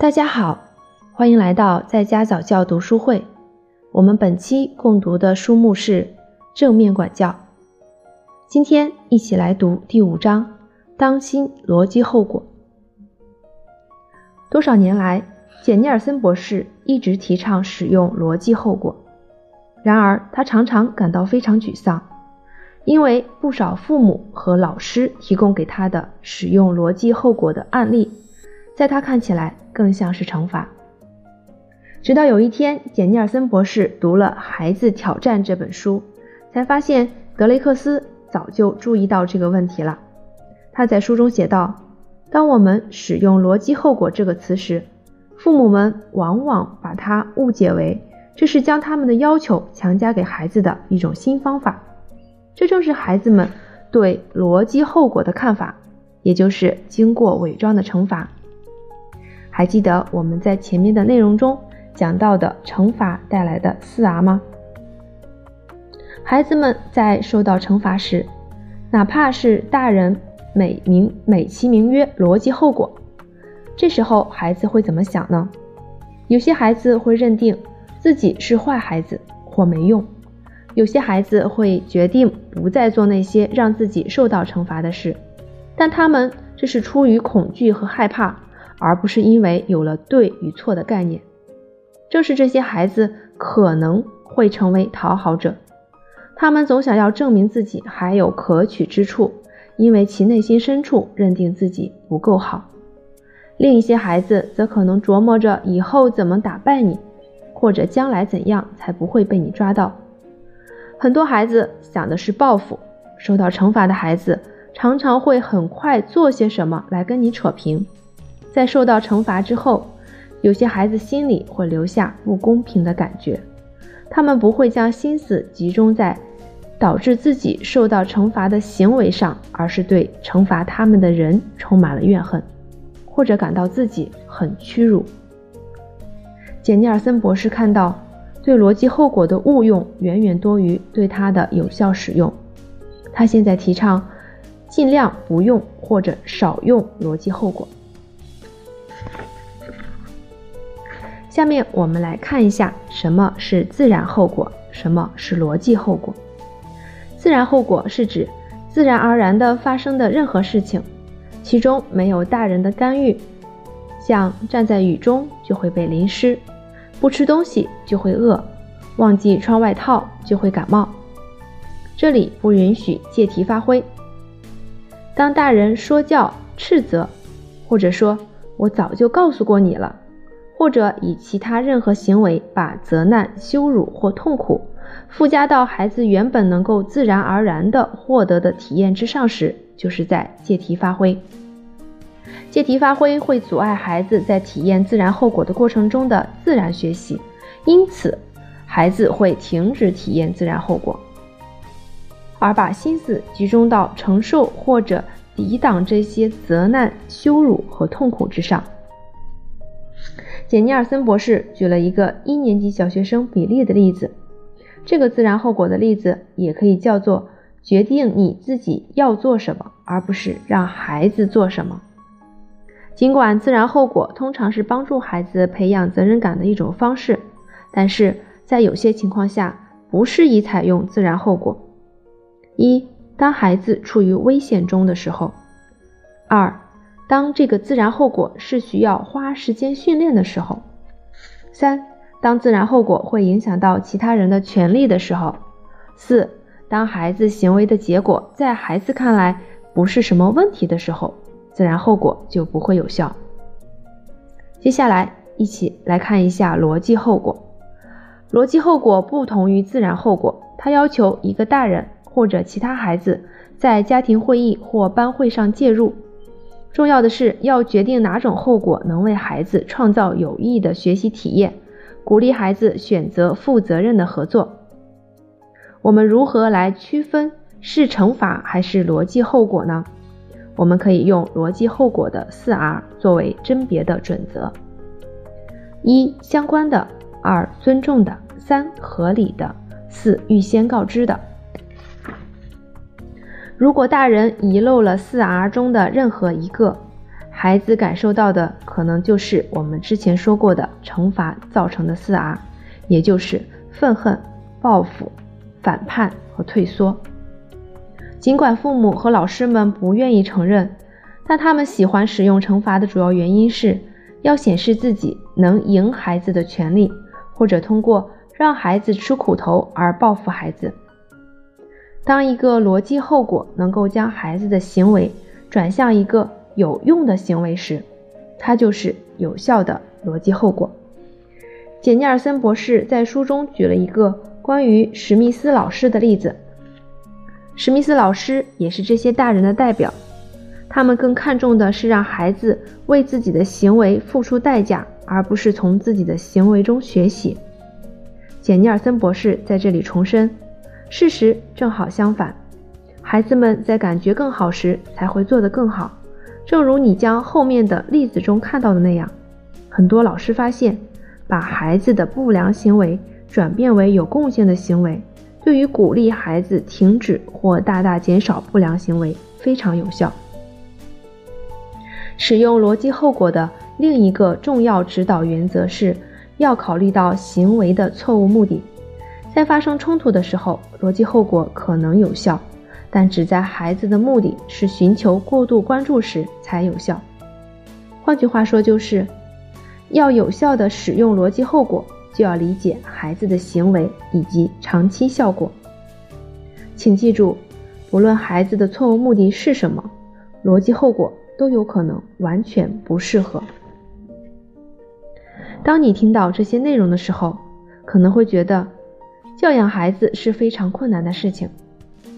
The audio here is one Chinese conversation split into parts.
大家好，欢迎来到在家早教读书会。我们本期共读的书目是《正面管教》。今天一起来读第五章，当心逻辑后果。多少年来，简·尼尔森博士一直提倡使用逻辑后果。然而，他常常感到非常沮丧，因为不少父母和老师提供给他的使用逻辑后果的案例，在他看起来更像是惩罚。直到有一天，简·尼尔森博士读了《孩子挑战》这本书，才发现德雷克斯早就注意到这个问题了。他在书中写道：“当我们使用‘逻辑后果’这个词时，父母们往往把它误解为这是将他们的要求强加给孩子的一种新方法。这正是孩子们对逻辑后果的看法，也就是经过伪装的惩罚。还记得我们在前面的内容中。”讲到的惩罚带来的四 R 吗？孩子们在受到惩罚时，哪怕是大人美名美其名曰逻辑后果，这时候孩子会怎么想呢？有些孩子会认定自己是坏孩子或没用，有些孩子会决定不再做那些让自己受到惩罚的事，但他们这是出于恐惧和害怕，而不是因为有了对与错的概念。正是这些孩子可能会成为讨好者，他们总想要证明自己还有可取之处，因为其内心深处认定自己不够好。另一些孩子则可能琢磨着以后怎么打败你，或者将来怎样才不会被你抓到。很多孩子想的是报复，受到惩罚的孩子常常会很快做些什么来跟你扯平，在受到惩罚之后。有些孩子心里会留下不公平的感觉，他们不会将心思集中在导致自己受到惩罚的行为上，而是对惩罚他们的人充满了怨恨，或者感到自己很屈辱。简·尼尔森博士看到，对逻辑后果的误用远远多于对它的有效使用。他现在提倡尽量不用或者少用逻辑后果。下面我们来看一下什么是自然后果，什么是逻辑后果。自然后果是指自然而然的发生的任何事情，其中没有大人的干预，像站在雨中就会被淋湿，不吃东西就会饿，忘记穿外套就会感冒。这里不允许借题发挥。当大人说教、斥责，或者说我早就告诉过你了。或者以其他任何行为把责难、羞辱或痛苦附加到孩子原本能够自然而然的获得的体验之上时，就是在借题发挥。借题发挥会阻碍孩子在体验自然后果的过程中的自然学习，因此孩子会停止体验自然后果，而把心思集中到承受或者抵挡这些责难、羞辱和痛苦之上。简·尼尔森博士举了一个一年级小学生比利的例子，这个自然后果的例子也可以叫做决定你自己要做什么，而不是让孩子做什么。尽管自然后果通常是帮助孩子培养责任感的一种方式，但是在有些情况下不适宜采用自然后果：一、当孩子处于危险中的时候；二、当这个自然后果是需要花时间训练的时候，三，当自然后果会影响到其他人的权利的时候，四，当孩子行为的结果在孩子看来不是什么问题的时候，自然后果就不会有效。接下来一起来看一下逻辑后果。逻辑后果不同于自然后果，它要求一个大人或者其他孩子在家庭会议或班会上介入。重要的是要决定哪种后果能为孩子创造有益的学习体验，鼓励孩子选择负责任的合作。我们如何来区分是惩罚还是逻辑后果呢？我们可以用逻辑后果的四 R 作为甄别的准则：一、相关的；二、尊重的；三、合理的；四、预先告知的。如果大人遗漏了四 R 中的任何一个，孩子感受到的可能就是我们之前说过的惩罚造成的四 R，也就是愤恨、报复、反叛和退缩。尽管父母和老师们不愿意承认，但他们喜欢使用惩罚的主要原因是要显示自己能赢孩子的权利，或者通过让孩子吃苦头而报复孩子。当一个逻辑后果能够将孩子的行为转向一个有用的行为时，它就是有效的逻辑后果。简尼尔森博士在书中举了一个关于史密斯老师的例子。史密斯老师也是这些大人的代表，他们更看重的是让孩子为自己的行为付出代价，而不是从自己的行为中学习。简尼尔森博士在这里重申，事实正好相反，孩子们在感觉更好时才会做得更好。正如你将后面的例子中看到的那样，很多老师发现，把孩子的不良行为转变为有贡献的行为。对于鼓励孩子停止或大大减少不良行为非常有效。使用逻辑后果的另一个重要指导原则是要考虑到行为的错误目的。在发生冲突的时候，逻辑后果可能有效，但只在孩子的目的是寻求过度关注时才有效。换句话说，就是要有效的使用逻辑后果。就要理解孩子的行为以及长期效果。请记住，不论孩子的错误目的是什么，逻辑后果都有可能完全不适合。当你听到这些内容的时候，可能会觉得教养孩子是非常困难的事情。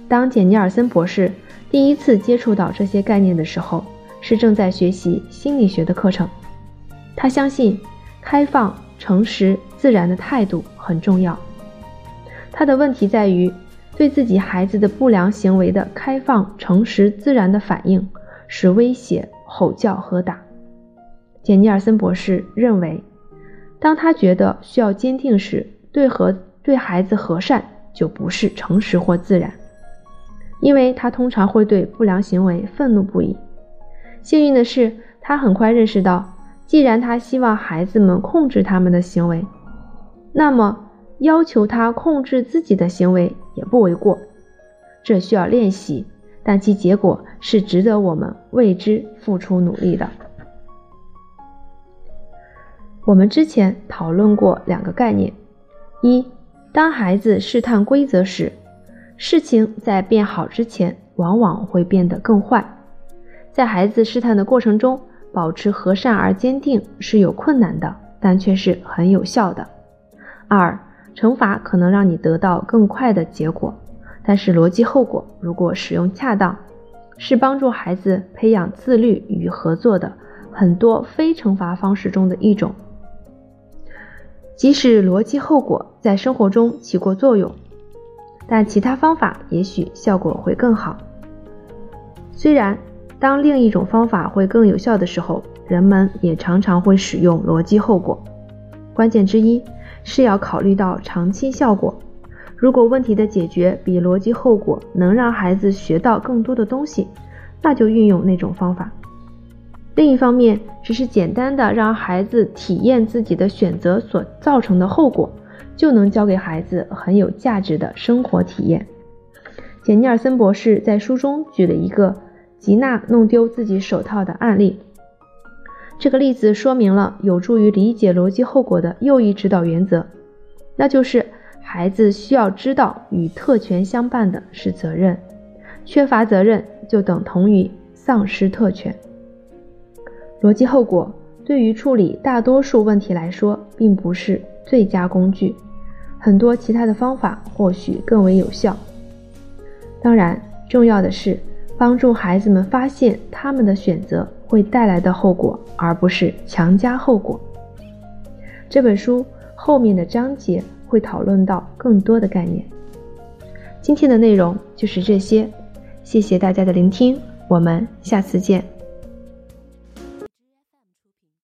当简尼尔森博士第一次接触到这些概念的时候，是正在学习心理学的课程。他相信开放。诚实自然的态度很重要。他的问题在于，对自己孩子的不良行为的开放、诚实、自然的反应是威胁、吼叫和打。简尼尔森博士认为，当他觉得需要坚定时，对和对孩子和善就不是诚实或自然，因为他通常会对不良行为愤怒不已。幸运的是，他很快认识到。既然他希望孩子们控制他们的行为，那么要求他控制自己的行为也不为过。这需要练习，但其结果是值得我们为之付出努力的。我们之前讨论过两个概念：一，当孩子试探规则时，事情在变好之前往往会变得更坏。在孩子试探的过程中。保持和善而坚定是有困难的，但却是很有效的。二，惩罚可能让你得到更快的结果，但是逻辑后果如果使用恰当，是帮助孩子培养自律与合作的很多非惩罚方式中的一种。即使逻辑后果在生活中起过作用，但其他方法也许效果会更好。虽然。当另一种方法会更有效的时候，人们也常常会使用逻辑后果。关键之一是要考虑到长期效果。如果问题的解决比逻辑后果能让孩子学到更多的东西，那就运用那种方法。另一方面，只是简单的让孩子体验自己的选择所造成的后果，就能教给孩子很有价值的生活体验。简尼尔森博士在书中举了一个。吉娜弄丢自己手套的案例，这个例子说明了有助于理解逻辑后果的又一指导原则，那就是孩子需要知道与特权相伴的是责任，缺乏责任就等同于丧失特权。逻辑后果对于处理大多数问题来说并不是最佳工具，很多其他的方法或许更为有效。当然，重要的是。帮助孩子们发现他们的选择会带来的后果，而不是强加后果。这本书后面的章节会讨论到更多的概念。今天的内容就是这些，谢谢大家的聆听，我们下次见。